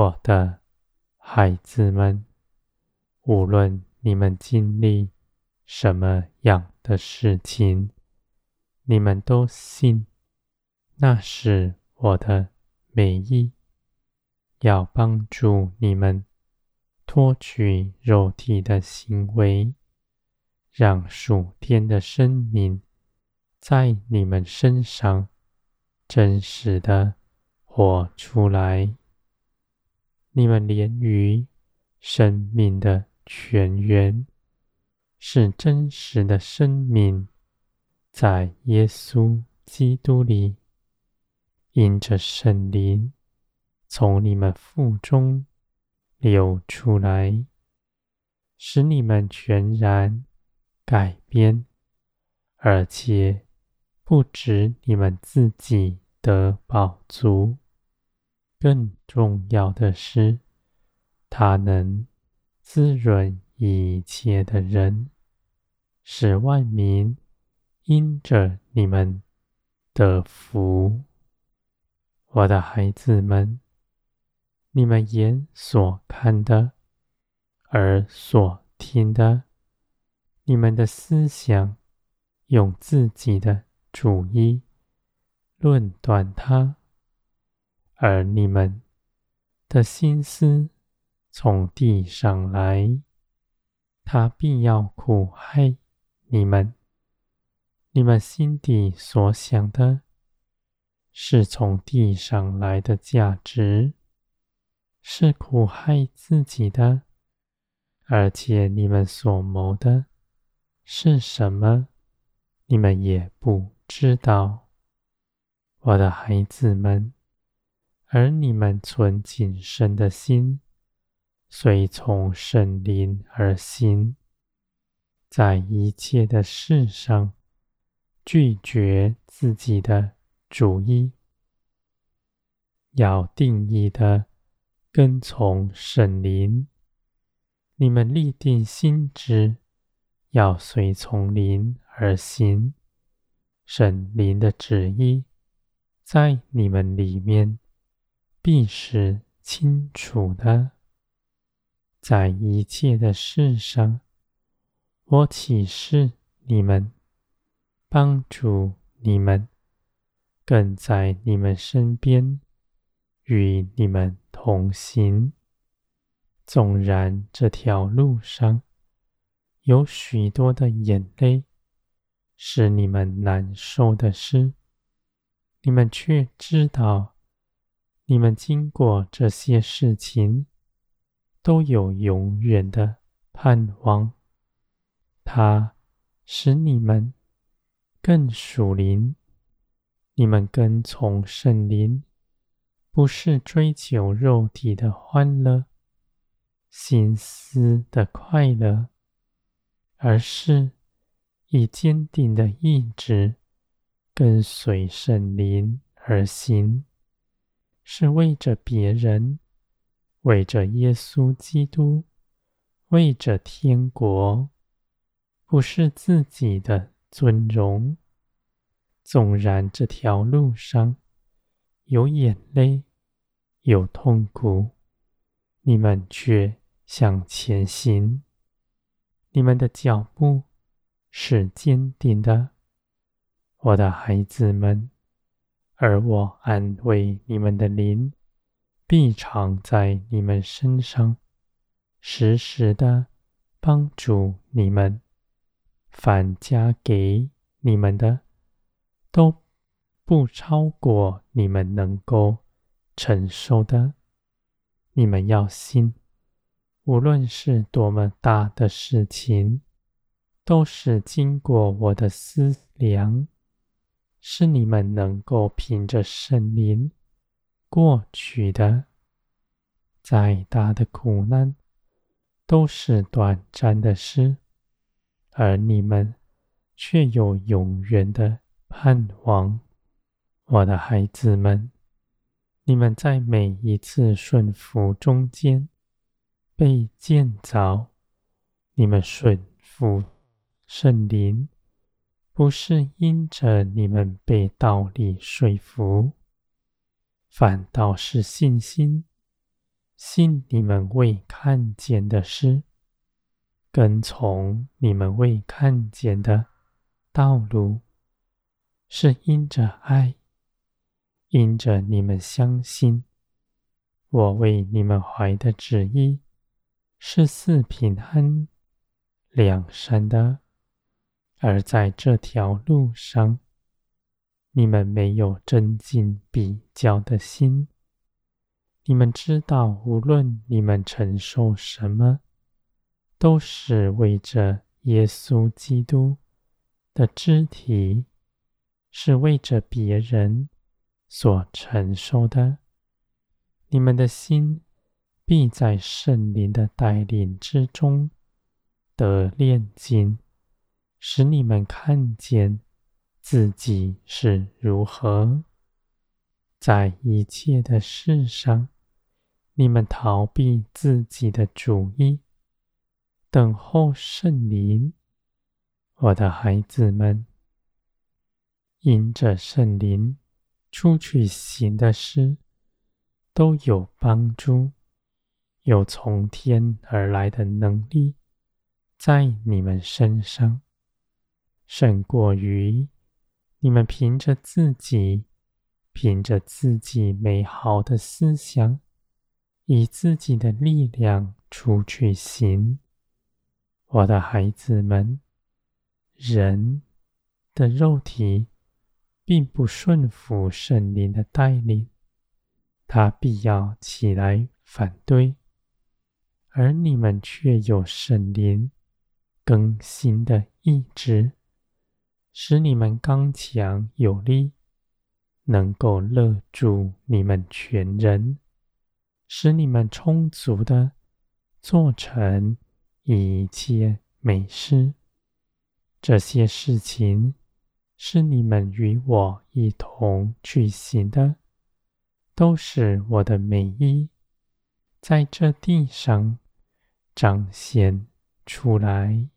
我的孩子们，无论你们经历什么样的事情，你们都信，那是我的美意，要帮助你们脱去肉体的行为，让属天的生命在你们身上真实的活出来。你们连于生命的泉源，是真实的生命。在耶稣基督里，因着圣灵从你们腹中流出来，使你们全然改变，而且不止你们自己的饱足，更重要的是，它能滋润一切的人，使万民。因着你们的福，我的孩子们，你们眼所看的，耳所听的，你们的思想用自己的主意论断它，而你们的心思从地上来，他必要苦害你们。你们心底所想的，是从地上来的价值，是苦害自己的，而且你们所谋的是什么，你们也不知道，我的孩子们。而你们存谨慎的心，随从圣灵而行，在一切的事上。拒绝自己的主意，要定义的跟从圣灵。你们立定心志，要随从灵而行。圣灵的旨意在你们里面必是清楚的。在一切的事上，我启示你们。帮助你们，更在你们身边，与你们同行。纵然这条路上有许多的眼泪，使你们难受的事，你们却知道，你们经过这些事情，都有永远的盼望。它使你们。更属灵，你们跟从圣灵，不是追求肉体的欢乐、心思的快乐，而是以坚定的意志跟随圣灵而行，是为着别人，为着耶稣基督，为着天国，不是自己的。尊荣，纵然这条路上有眼泪、有痛苦，你们却向前行。你们的脚步是坚定的，我的孩子们，而我安慰你们的灵，必常在你们身上，时时的帮助你们。凡加给你们的，都不超过你们能够承受的。你们要信，无论是多么大的事情，都是经过我的思量，是你们能够凭着圣灵过去的。再大的苦难，都是短暂的事。而你们却有永远的盼望，我的孩子们，你们在每一次顺服中间被建造，你们顺服圣灵，不是因着你们被道理说服，反倒是信心信你们未看见的事，跟从你们未看见的道路，是因着爱，因着你们相信，我为你们怀的旨意是四平安、良善的。而在这条路上，你们没有争竞比较的心。你们知道，无论你们承受什么，都是为着耶稣基督的肢体，是为着别人所承受的。你们的心必在圣灵的带领之中得炼净，使你们看见自己是如何，在一切的事上。你们逃避自己的主意，等候圣灵，我的孩子们，因着圣灵出去行的事，都有帮助，有从天而来的能力，在你们身上，胜过于你们凭着自己，凭着自己美好的思想。以自己的力量出去行，我的孩子们，人的肉体并不顺服圣灵的带领，他必要起来反对，而你们却有圣灵更新的意志，使你们刚强有力，能够勒住你们全人。使你们充足的做成一切美事，这些事情是你们与我一同去行的，都是我的美意，在这地上彰显出来。